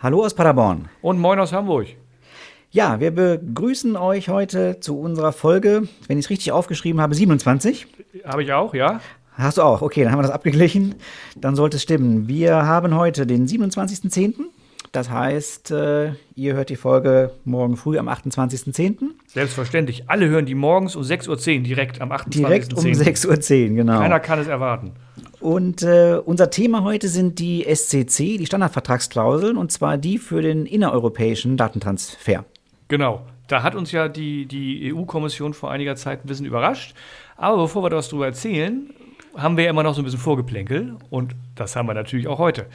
Hallo aus Paderborn. Und moin aus Hamburg. Ja, wir begrüßen euch heute zu unserer Folge, wenn ich es richtig aufgeschrieben habe, 27. Habe ich auch, ja? Hast du auch? Okay, dann haben wir das abgeglichen. Dann sollte es stimmen. Wir haben heute den 27.10. Das heißt, äh, ihr hört die Folge morgen früh am 28.10. Selbstverständlich. Alle hören die morgens um 6.10 Uhr direkt am 28.10. Direkt um 6.10 Uhr, genau. Keiner kann es erwarten. Und äh, unser Thema heute sind die SCC, die Standardvertragsklauseln, und zwar die für den innereuropäischen Datentransfer. Genau. Da hat uns ja die, die EU-Kommission vor einiger Zeit ein bisschen überrascht. Aber bevor wir darüber erzählen, haben wir ja immer noch so ein bisschen Vorgeplänkel. Und das haben wir natürlich auch heute.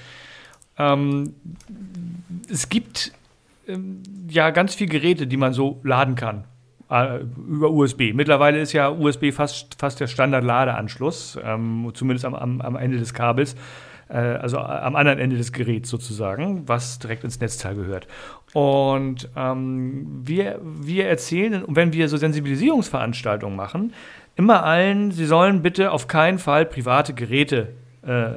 Ähm, es gibt ähm, ja ganz viele Geräte, die man so laden kann über USB. Mittlerweile ist ja USB fast, fast der Standard-Ladeanschluss, ähm, zumindest am, am, am, Ende des Kabels, äh, also am anderen Ende des Geräts sozusagen, was direkt ins Netzteil gehört. Und ähm, wir, wir erzählen, wenn wir so Sensibilisierungsveranstaltungen machen, immer allen, sie sollen bitte auf keinen Fall private Geräte äh,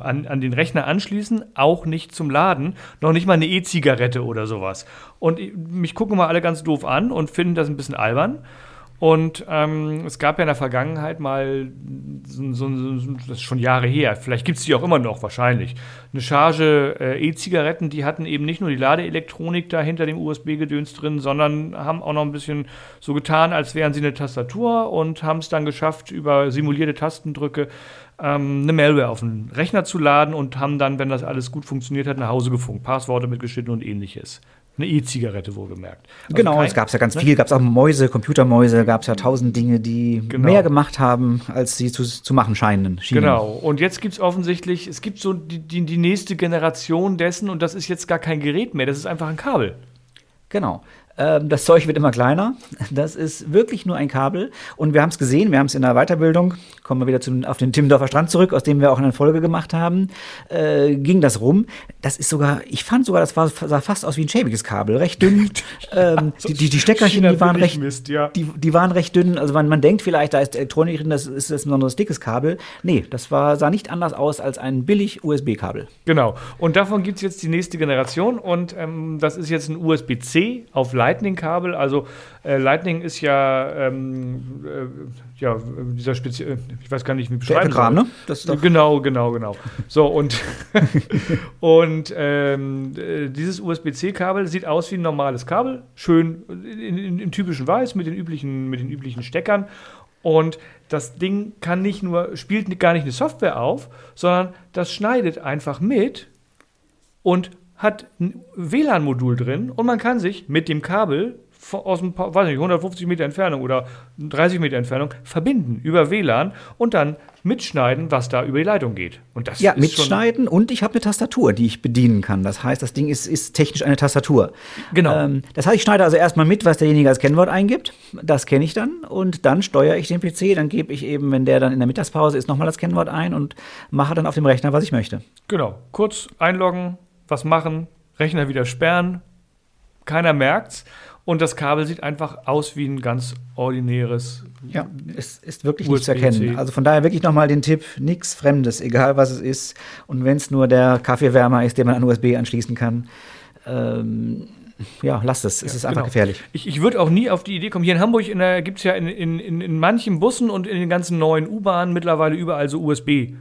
an, an den Rechner anschließen, auch nicht zum Laden, noch nicht mal eine E-Zigarette oder sowas. Und mich gucken mal alle ganz doof an und finden das ein bisschen albern. Und ähm, es gab ja in der Vergangenheit mal, so, so, das ist schon Jahre her, vielleicht gibt es die auch immer noch, wahrscheinlich, eine Charge äh, E-Zigaretten, die hatten eben nicht nur die Ladeelektronik da hinter dem USB-Gedöns drin, sondern haben auch noch ein bisschen so getan, als wären sie eine Tastatur und haben es dann geschafft, über simulierte Tastendrücke ähm, eine Malware auf den Rechner zu laden und haben dann, wenn das alles gut funktioniert hat, nach Hause gefunkt. Passworte mitgeschnitten und ähnliches. Eine E-Zigarette wohlgemerkt. Also genau, es gab ja ganz ne? viel. Gab es auch Mäuse, Computermäuse, gab es ja tausend Dinge, die genau. mehr gemacht haben, als sie zu, zu machen scheinen. Schienen. Genau. Und jetzt gibt es offensichtlich, es gibt so die, die, die nächste Generation dessen und das ist jetzt gar kein Gerät mehr, das ist einfach ein Kabel. Genau. Ähm, das Zeug wird immer kleiner. Das ist wirklich nur ein Kabel. Und wir haben es gesehen, wir haben es in der Weiterbildung, kommen wir wieder zum, auf den Timmendorfer Strand zurück, aus dem wir auch eine Folge gemacht haben, äh, ging das rum. Das ist sogar, ich fand sogar, das war, sah fast aus wie ein schäbiges Kabel, recht dünn. ähm, die, die, die Steckerchen, die waren recht, Mist, ja. die, die waren recht dünn. Also man, man denkt vielleicht, da ist Elektronik drin, das ist das ein besonders dickes Kabel. Nee, das war, sah nicht anders aus als ein billig USB-Kabel. Genau. Und davon gibt es jetzt die nächste Generation und ähm, das ist jetzt ein USB-C auf Lightning. Lightning-Kabel. Also äh, Lightning ist ja, ähm, äh, ja dieser spezielle, ich weiß gar nicht, wie beschreiben Kram, ne? Das genau, genau, genau. So und und ähm, dieses USB-C-Kabel sieht aus wie ein normales Kabel, schön in, in, im typischen Weiß mit den üblichen mit den üblichen Steckern. Und das Ding kann nicht nur, spielt gar nicht eine Software auf, sondern das schneidet einfach mit und hat ein WLAN-Modul drin und man kann sich mit dem Kabel aus ein paar, weiß nicht, 150 Meter Entfernung oder 30 Meter Entfernung verbinden über WLAN und dann mitschneiden, was da über die Leitung geht. Und das ja, mitschneiden und ich habe eine Tastatur, die ich bedienen kann. Das heißt, das Ding ist, ist technisch eine Tastatur. Genau. Ähm, das heißt, ich schneide also erstmal mit, was derjenige als Kennwort eingibt. Das kenne ich dann und dann steuere ich den PC. Dann gebe ich eben, wenn der dann in der Mittagspause ist, nochmal das Kennwort ein und mache dann auf dem Rechner, was ich möchte. Genau. Kurz einloggen, was machen, Rechner wieder sperren, keiner merkt's. Und das Kabel sieht einfach aus wie ein ganz ordinäres. Ja, es ist wirklich nicht zu erkennen. Also von daher wirklich nochmal den Tipp: nichts Fremdes, egal was es ist. Und wenn es nur der Kaffeewärmer ist, den man an USB anschließen kann. Ähm, ja, lasst es. Es ja, ist einfach genau. gefährlich. Ich, ich würde auch nie auf die Idee kommen. Hier in Hamburg gibt es ja in, in, in, in manchen Bussen und in den ganzen neuen U-Bahnen mittlerweile überall so USB.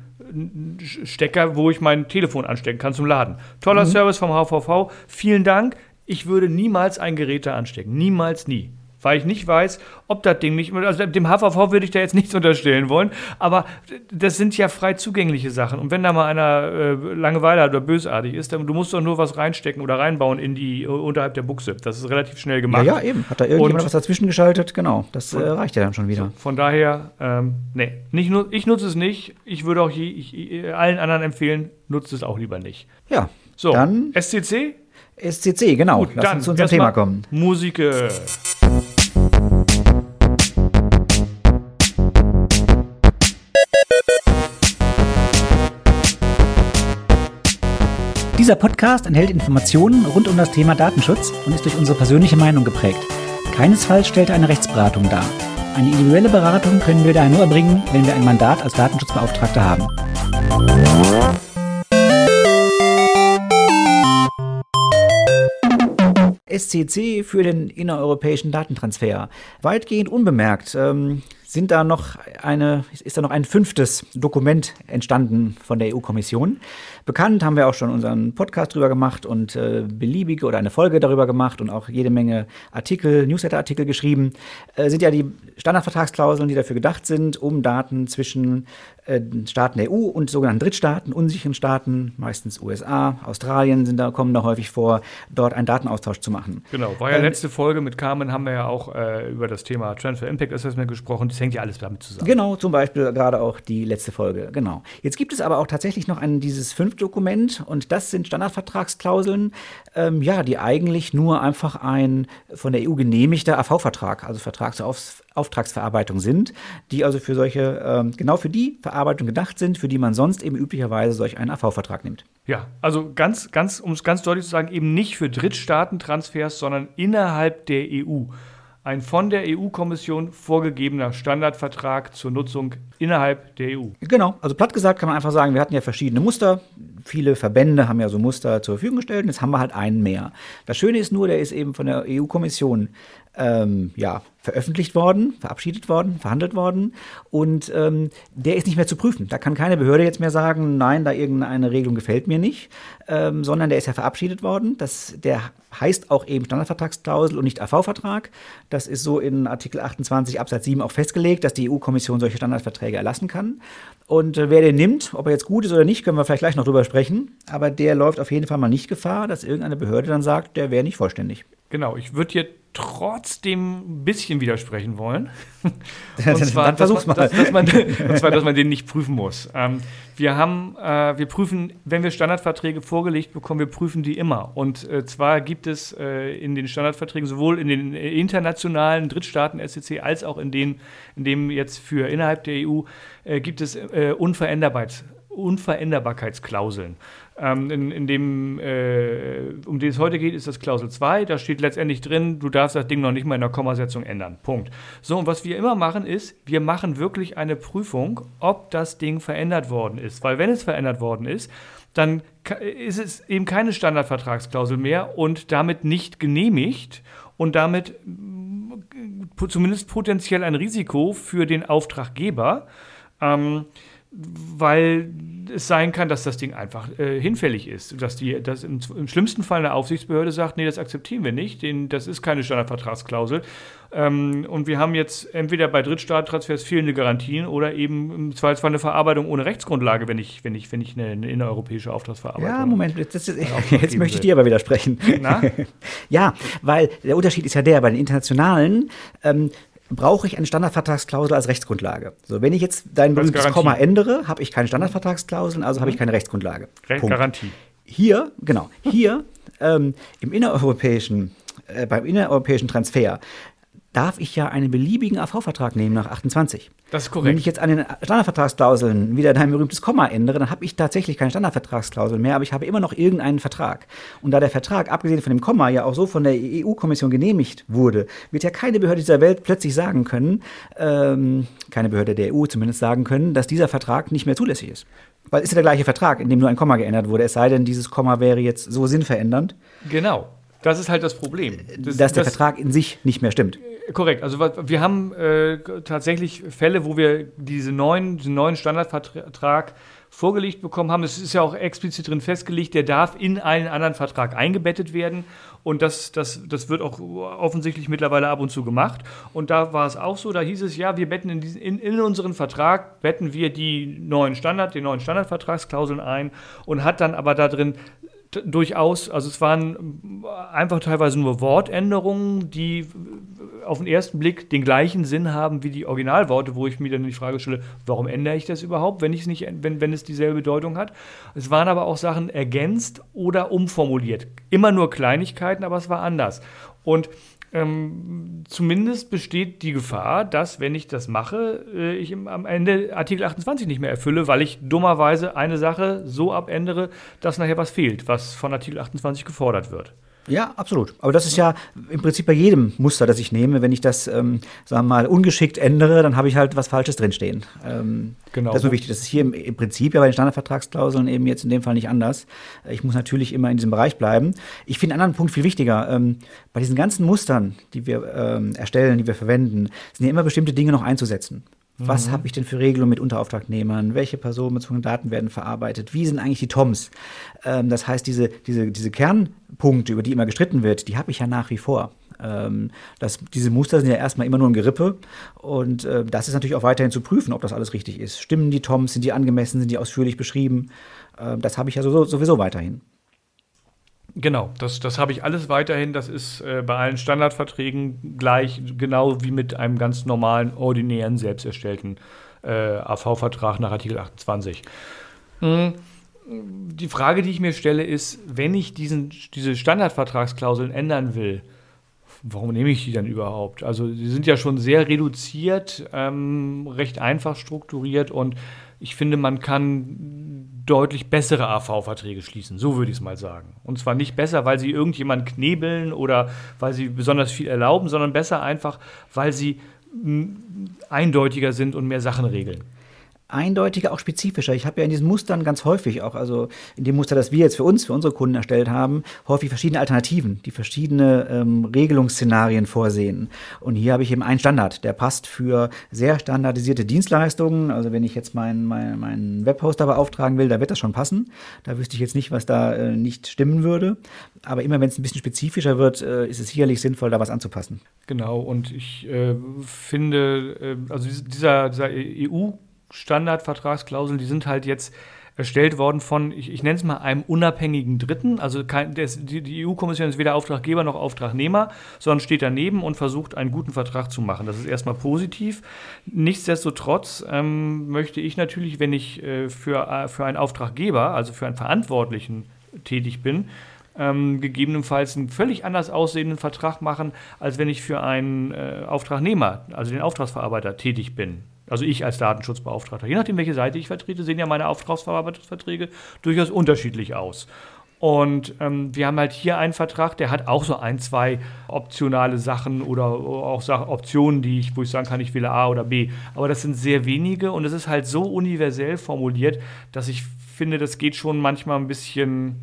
Stecker, wo ich mein Telefon anstecken kann zum Laden. Toller mhm. Service vom HVV. Vielen Dank. Ich würde niemals ein Gerät da anstecken. Niemals, nie weil ich nicht weiß, ob das Ding nicht, also dem HVV würde ich da jetzt nichts unterstellen wollen, aber das sind ja frei zugängliche Sachen. Und wenn da mal einer äh, Langeweile hat oder bösartig ist, dann du musst doch nur was reinstecken oder reinbauen in die äh, unterhalb der Buchse. Das ist relativ schnell gemacht. Ja, ja eben. Hat da irgendjemand Und, was dazwischen geschaltet? Genau. Das äh, reicht ja dann schon wieder. So, von daher, ähm, nee, nicht nur, ich nutze es nicht. Ich würde auch je, ich, allen anderen empfehlen, nutzt es auch lieber nicht. Ja. So, dann SCC? SCC, genau. Gut, Lass uns zu unserem Thema kommen. Musik. Dieser Podcast enthält Informationen rund um das Thema Datenschutz und ist durch unsere persönliche Meinung geprägt. Keinesfalls stellt er eine Rechtsberatung dar. Eine individuelle Beratung können wir daher nur erbringen, wenn wir ein Mandat als Datenschutzbeauftragter haben. SCC für den innereuropäischen Datentransfer. Weitgehend unbemerkt. Ähm, sind da noch eine, ist da noch ein fünftes Dokument entstanden von der EU-Kommission. Bekannt haben wir auch schon unseren Podcast drüber gemacht und äh, beliebige oder eine Folge darüber gemacht und auch jede Menge Artikel, Newsletter-Artikel geschrieben. Äh, sind ja die Standardvertragsklauseln, die dafür gedacht sind, um Daten zwischen äh, Staaten der EU und sogenannten Drittstaaten, unsicheren Staaten, meistens USA, Australien sind da, kommen da häufig vor, dort einen Datenaustausch zu machen. Genau, war ja ähm, letzte Folge mit Carmen, haben wir ja auch äh, über das Thema Transfer Impact Assessment gesprochen. Das hängt ja alles damit zusammen. Genau, zum Beispiel gerade auch die letzte Folge. Genau. Jetzt gibt es aber auch tatsächlich noch ein, dieses Fünf-Dokument und das sind Standardvertragsklauseln, ähm, ja, die eigentlich nur einfach ein von der EU genehmigter AV-Vertrag, also Vertrag zur Auf Auftragsverarbeitung sind, die also für solche, ähm, genau für die Verarbeitung gedacht sind, für die man sonst eben üblicherweise solch einen AV-Vertrag nimmt. Ja, also ganz, ganz, um es ganz deutlich zu sagen, eben nicht für Drittstaatentransfers, sondern innerhalb der EU ein von der EU-Kommission vorgegebener Standardvertrag zur Nutzung innerhalb der EU. Genau, also platt gesagt kann man einfach sagen, wir hatten ja verschiedene Muster. Viele Verbände haben ja so Muster zur Verfügung gestellt und jetzt haben wir halt einen mehr. Das Schöne ist nur, der ist eben von der EU-Kommission ähm, ja, veröffentlicht worden, verabschiedet worden, verhandelt worden und ähm, der ist nicht mehr zu prüfen. Da kann keine Behörde jetzt mehr sagen, nein, da irgendeine Regelung gefällt mir nicht, ähm, sondern der ist ja verabschiedet worden. Das, der heißt auch eben Standardvertragsklausel und nicht AV-Vertrag. Das ist so in Artikel 28 Absatz 7 auch festgelegt, dass die EU-Kommission solche Standardverträge erlassen kann. Und äh, wer den nimmt, ob er jetzt gut ist oder nicht, können wir vielleicht gleich noch drüber sprechen. Aber der läuft auf jeden Fall mal nicht Gefahr, dass irgendeine Behörde dann sagt, der wäre nicht vollständig. Genau, ich würde hier trotzdem ein bisschen widersprechen wollen. und zwar, Dann versuch's dass, man, dass, dass man, und zwar, dass man den nicht prüfen muss. Ähm, wir haben, äh, wir prüfen, wenn wir Standardverträge vorgelegt bekommen, wir prüfen die immer. Und äh, zwar gibt es äh, in den Standardverträgen sowohl in den internationalen Drittstaaten SEC als auch in denen, in dem jetzt für innerhalb der EU äh, gibt es äh, Unveränderbarkeits, Unveränderbarkeitsklauseln. Ähm, in, in, dem, äh, um den es heute geht, ist das Klausel 2. Da steht letztendlich drin, du darfst das Ding noch nicht mal in der Kommasetzung ändern. Punkt. So, und was wir immer machen ist, wir machen wirklich eine Prüfung, ob das Ding verändert worden ist. Weil wenn es verändert worden ist, dann ist es eben keine Standardvertragsklausel mehr und damit nicht genehmigt und damit zumindest potenziell ein Risiko für den Auftraggeber. Ähm, weil es sein kann, dass das Ding einfach äh, hinfällig ist. Dass, die, dass im, im, schlimmsten Fall eine Aufsichtsbehörde sagt, nee, das akzeptieren wir nicht, den, das ist keine Standardvertragsklausel. Ähm, und wir haben jetzt entweder bei Drittstaattransfers fehlende Garantien oder eben im Zweifelsfall eine Verarbeitung ohne Rechtsgrundlage, wenn ich, wenn ich, wenn ich eine, eine innereuropäische Auftragsverarbeitung Ja, Moment, jetzt, jetzt, jetzt möchte ich dir aber widersprechen. Ja, weil der Unterschied ist ja der, bei den internationalen ähm, brauche ich eine Standardvertragsklausel als Rechtsgrundlage. So, wenn ich jetzt dein berühmtes Komma ändere, habe ich keine Standardvertragsklausel, also mhm. habe ich mhm. keine Rechtsgrundlage. Re Punkt. Garantie. Hier, genau, hier ähm, im innereuropäischen, äh, beim innereuropäischen Transfer darf ich ja einen beliebigen AV-Vertrag nehmen nach 28. Das ist korrekt. Wenn ich jetzt an den Standardvertragsklauseln wieder dein berühmtes Komma ändere, dann habe ich tatsächlich keine Standardvertragsklausel mehr, aber ich habe immer noch irgendeinen Vertrag. Und da der Vertrag, abgesehen von dem Komma, ja auch so von der EU-Kommission genehmigt wurde, wird ja keine Behörde dieser Welt plötzlich sagen können, ähm, keine Behörde der EU zumindest sagen können, dass dieser Vertrag nicht mehr zulässig ist. Weil es ist ja der gleiche Vertrag, in dem nur ein Komma geändert wurde, es sei denn, dieses Komma wäre jetzt so sinnverändernd. Genau. Das ist halt das Problem. Das, dass der das, Vertrag in sich nicht mehr stimmt. Korrekt. Also wir haben äh, tatsächlich Fälle, wo wir diese neuen, diesen neuen Standardvertrag vorgelegt bekommen haben. Es ist ja auch explizit drin festgelegt, der darf in einen anderen Vertrag eingebettet werden. Und das, das, das wird auch offensichtlich mittlerweile ab und zu gemacht. Und da war es auch so, da hieß es, ja, wir betten in, diesen, in, in unseren Vertrag, betten wir die neuen Standard, die neuen Standardvertragsklauseln ein und hat dann aber da drin durchaus, also es waren einfach teilweise nur Wortänderungen, die auf den ersten Blick den gleichen Sinn haben wie die Originalworte, wo ich mir dann die Frage stelle, warum ändere ich das überhaupt, wenn, nicht, wenn, wenn es dieselbe Bedeutung hat. Es waren aber auch Sachen ergänzt oder umformuliert. Immer nur Kleinigkeiten, aber es war anders. Und ähm, zumindest besteht die Gefahr, dass, wenn ich das mache, äh, ich am Ende Artikel 28 nicht mehr erfülle, weil ich dummerweise eine Sache so abändere, dass nachher was fehlt, was von Artikel 28 gefordert wird. Ja, absolut. Aber das ist ja im Prinzip bei jedem Muster, das ich nehme. Wenn ich das, ähm, sagen wir mal, ungeschickt ändere, dann habe ich halt was Falsches drinstehen. Ähm, genau. Das ist so wichtig. Das ist hier im, im, Prinzip ja bei den Standardvertragsklauseln eben jetzt in dem Fall nicht anders. Ich muss natürlich immer in diesem Bereich bleiben. Ich finde einen anderen Punkt viel wichtiger. Ähm, bei diesen ganzen Mustern, die wir ähm, erstellen, die wir verwenden, sind ja immer bestimmte Dinge noch einzusetzen. Was mhm. habe ich denn für Regelungen mit Unterauftragnehmern? Welche personenbezogenen Daten werden verarbeitet? Wie sind eigentlich die TOMs? Ähm, das heißt, diese, diese, diese Kernpunkte, über die immer gestritten wird, die habe ich ja nach wie vor. Ähm, das, diese Muster sind ja erstmal immer nur ein Gerippe und äh, das ist natürlich auch weiterhin zu prüfen, ob das alles richtig ist. Stimmen die TOMs? Sind die angemessen? Sind die ausführlich beschrieben? Äh, das habe ich ja so, sowieso weiterhin. Genau, das, das habe ich alles weiterhin. Das ist äh, bei allen Standardverträgen gleich, genau wie mit einem ganz normalen, ordinären, selbst erstellten äh, AV-Vertrag nach Artikel 28. Hm. Die Frage, die ich mir stelle, ist, wenn ich diesen, diese Standardvertragsklauseln ändern will, warum nehme ich die dann überhaupt? Also, die sind ja schon sehr reduziert, ähm, recht einfach strukturiert und ich finde, man kann deutlich bessere AV-Verträge schließen. So würde ich es mal sagen. Und zwar nicht besser, weil sie irgendjemand knebeln oder weil sie besonders viel erlauben, sondern besser einfach, weil sie eindeutiger sind und mehr Sachen regeln eindeutiger, auch spezifischer. Ich habe ja in diesen Mustern ganz häufig, auch also in dem Muster, das wir jetzt für uns, für unsere Kunden erstellt haben, häufig verschiedene Alternativen, die verschiedene ähm, Regelungsszenarien vorsehen. Und hier habe ich eben einen Standard, der passt für sehr standardisierte Dienstleistungen. Also wenn ich jetzt meinen mein, mein Webhoster beauftragen will, da wird das schon passen. Da wüsste ich jetzt nicht, was da äh, nicht stimmen würde. Aber immer wenn es ein bisschen spezifischer wird, äh, ist es sicherlich sinnvoll, da was anzupassen. Genau, und ich äh, finde, äh, also dieser, dieser EU- Standardvertragsklauseln, die sind halt jetzt erstellt worden von, ich, ich nenne es mal einem unabhängigen Dritten. Also kein, des, die, die EU-Kommission ist weder Auftraggeber noch Auftragnehmer, sondern steht daneben und versucht, einen guten Vertrag zu machen. Das ist erstmal positiv. Nichtsdestotrotz ähm, möchte ich natürlich, wenn ich äh, für, äh, für einen Auftraggeber, also für einen Verantwortlichen tätig bin, ähm, gegebenenfalls einen völlig anders aussehenden Vertrag machen, als wenn ich für einen äh, Auftragnehmer, also den Auftragsverarbeiter, tätig bin. Also ich als Datenschutzbeauftragter. Je nachdem, welche Seite ich vertrete, sehen ja meine Auftragsverarbeitungsverträge durchaus unterschiedlich aus. Und ähm, wir haben halt hier einen Vertrag, der hat auch so ein, zwei optionale Sachen oder auch Optionen, die ich, wo ich sagen kann, ich wähle A oder B. Aber das sind sehr wenige und es ist halt so universell formuliert, dass ich finde, das geht schon manchmal ein bisschen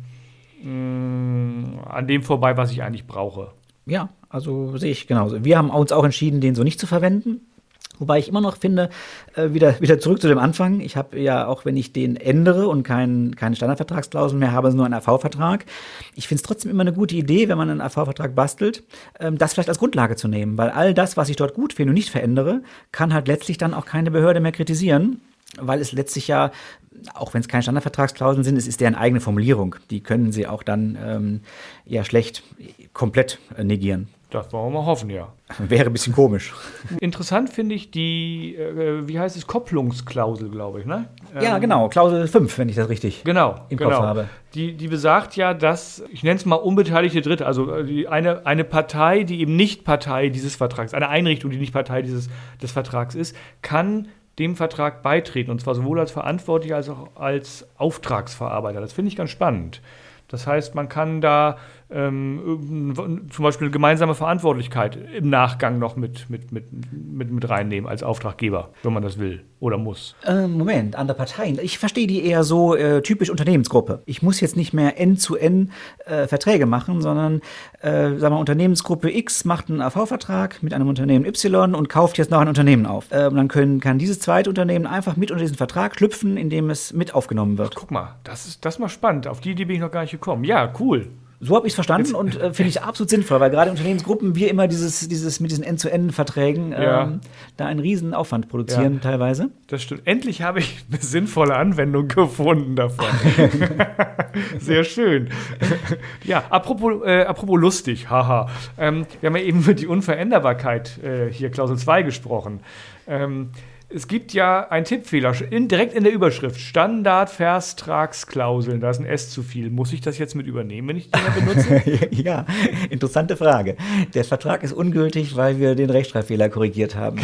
mh, mm, an dem vorbei, was ich eigentlich brauche. Ja, also sehe ich genauso. Wir haben uns auch entschieden, den so nicht zu verwenden. Wobei ich immer noch finde, äh, wieder, wieder zurück zu dem Anfang. Ich habe ja, auch wenn ich den ändere und kein, keine Standardvertragsklauseln mehr habe, nur einen AV-Vertrag. Ich finde es trotzdem immer eine gute Idee, wenn man einen AV-Vertrag bastelt, ähm, das vielleicht als Grundlage zu nehmen. Weil all das, was ich dort gut finde und nicht verändere, kann halt letztlich dann auch keine Behörde mehr kritisieren. Weil es letztlich ja, auch wenn es keine Standardvertragsklauseln sind, es ist deren eigene Formulierung. Die können sie auch dann ähm, ja schlecht komplett negieren. Das wollen wir mal hoffen, ja. Wäre ein bisschen komisch. Interessant finde ich die, äh, wie heißt es, Kopplungsklausel, glaube ich, ne? Ja, ähm, genau, Klausel 5, wenn ich das richtig genau, im genau. Kopf habe. Die, die besagt ja, dass, ich nenne es mal unbeteiligte Dritte, also äh, die, eine, eine Partei, die eben nicht Partei dieses Vertrags, eine Einrichtung, die nicht Partei dieses, des Vertrags ist, kann dem Vertrag beitreten, und zwar sowohl als Verantwortlicher als auch als Auftragsverarbeiter. Das finde ich ganz spannend. Das heißt, man kann da ähm, zum Beispiel gemeinsame Verantwortlichkeit im Nachgang noch mit, mit, mit, mit, mit reinnehmen als Auftraggeber, wenn man das will oder muss. Äh, Moment, andere Parteien. Ich verstehe die eher so äh, typisch Unternehmensgruppe. Ich muss jetzt nicht mehr N-zu-N äh, Verträge machen, sondern äh, sagen wir, Unternehmensgruppe X macht einen AV-Vertrag mit einem Unternehmen Y und kauft jetzt noch ein Unternehmen auf. Äh, dann können, kann dieses zweite Unternehmen einfach mit unter diesen Vertrag schlüpfen, indem es mit aufgenommen wird. Ach, guck mal, das ist das ist mal spannend. Auf die Idee bin ich noch gar nicht gekommen. Ja, cool. So habe ich es verstanden Jetzt, und äh, finde ich absolut sinnvoll, weil gerade Unternehmensgruppen wir immer dieses, dieses mit diesen End-zu-End-Verträgen ja. ähm, da einen riesen Aufwand produzieren ja. teilweise. Das stimmt. Endlich habe ich eine sinnvolle Anwendung gefunden davon. Sehr schön. ja, apropos, äh, apropos lustig, haha. Ähm, wir haben ja eben über die Unveränderbarkeit äh, hier Klausel 2 gesprochen. Ähm, es gibt ja einen Tippfehler, in, direkt in der Überschrift. Standardvertragsklauseln, da ist ein S zu viel. Muss ich das jetzt mit übernehmen, wenn ich die benutze? ja, interessante Frage. Der Vertrag ist ungültig, weil wir den Rechtschreibfehler korrigiert haben.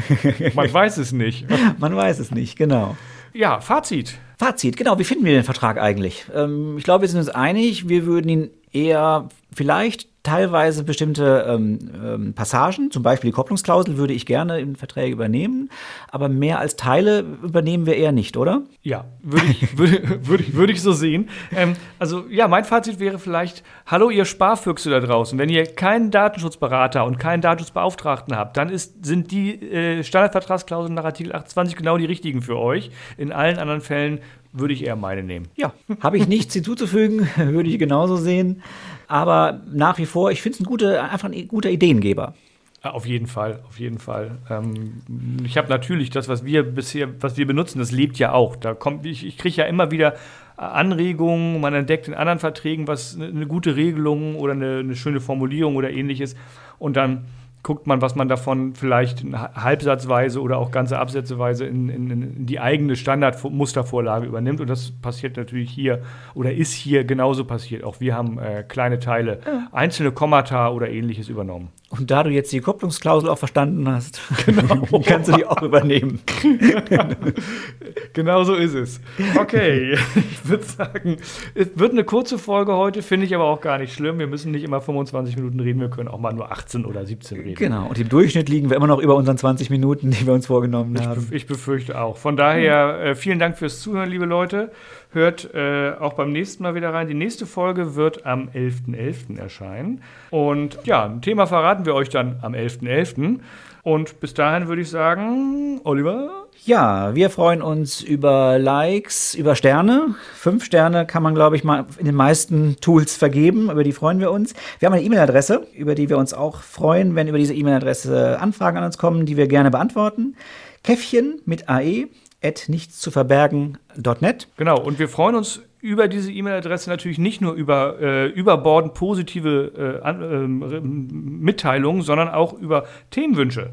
Man weiß es nicht. Man weiß es nicht, genau. Ja, Fazit. Fazit, genau. Wie finden wir den Vertrag eigentlich? Ähm, ich glaube, wir sind uns einig, wir würden ihn eher vielleicht teilweise bestimmte ähm, ähm, Passagen, zum Beispiel die Kopplungsklausel, würde ich gerne in Verträge übernehmen, aber mehr als Teile übernehmen wir eher nicht, oder? Ja, würde ich, würde, würde ich, würde ich so sehen. Ähm, also ja, mein Fazit wäre vielleicht, hallo ihr Sparfüchse da draußen, wenn ihr keinen Datenschutzberater und keinen Datenschutzbeauftragten habt, dann ist, sind die äh, Standardvertragsklauseln nach Artikel 28 genau die richtigen für euch. In allen anderen Fällen würde ich eher meine nehmen. Ja, habe ich nichts hinzuzufügen, würde ich genauso sehen. Aber nach wie vor, ich finde es ein gute, einfach ein guter Ideengeber. Auf jeden Fall, auf jeden Fall. Ähm, ich habe natürlich das, was wir bisher, was wir benutzen, das lebt ja auch. Da kommt, ich, ich kriege ja immer wieder Anregungen, man entdeckt in anderen Verträgen was eine gute Regelung oder eine, eine schöne Formulierung oder ähnliches. Und dann guckt man, was man davon vielleicht halbsatzweise oder auch ganze Absätzeweise in, in, in die eigene Standardmustervorlage übernimmt. Und das passiert natürlich hier oder ist hier genauso passiert. Auch wir haben äh, kleine Teile, einzelne Kommata oder ähnliches übernommen. Und da du jetzt die Kopplungsklausel auch verstanden hast, genau. kannst du die auch übernehmen. genau so ist es. Okay, ich würde sagen, es wird eine kurze Folge heute, finde ich aber auch gar nicht schlimm. Wir müssen nicht immer 25 Minuten reden, wir können auch mal nur 18 oder 17 reden. Genau, und im Durchschnitt liegen wir immer noch über unseren 20 Minuten, die wir uns vorgenommen ich, haben. Ich befürchte auch. Von daher äh, vielen Dank fürs Zuhören, liebe Leute. Hört äh, auch beim nächsten Mal wieder rein. Die nächste Folge wird am 11.11. .11. erscheinen. Und ja, ein Thema verraten wir euch dann am 11.11. .11. Und bis dahin würde ich sagen, Oliver. Ja, wir freuen uns über Likes, über Sterne. Fünf Sterne kann man, glaube ich, mal in den meisten Tools vergeben. Über die freuen wir uns. Wir haben eine E-Mail-Adresse, über die wir uns auch freuen, wenn über diese E-Mail-Adresse Anfragen an uns kommen, die wir gerne beantworten. Käffchen mit AE at nichts zu verbergen.net. Genau, und wir freuen uns über diese E-Mail-Adresse natürlich nicht nur über äh, überbordend positive äh, äh, Mitteilungen, sondern auch über Themenwünsche.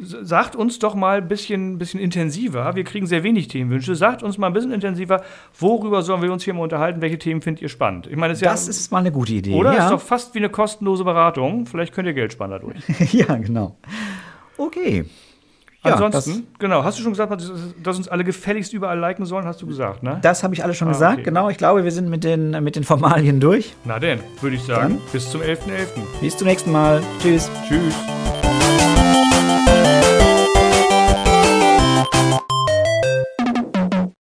Sagt uns doch mal ein bisschen, bisschen intensiver. Wir kriegen sehr wenig Themenwünsche. Sagt uns mal ein bisschen intensiver, worüber sollen wir uns hier mal unterhalten? Welche Themen findet ihr spannend? Ich meine, das, das ja, ist mal eine gute Idee. Oder? Ja. Ist doch fast wie eine kostenlose Beratung. Vielleicht könnt ihr Geld sparen dadurch. ja, genau. Okay. Ja, Ansonsten, genau, hast du schon gesagt, dass uns alle gefälligst überall liken sollen, hast du gesagt, ne? Das habe ich alles schon ah, gesagt, okay. genau. Ich glaube, wir sind mit den, mit den Formalien durch. Na denn, würde ich sagen, dann. bis zum 11.11. .11. Bis zum nächsten Mal. Tschüss. Tschüss.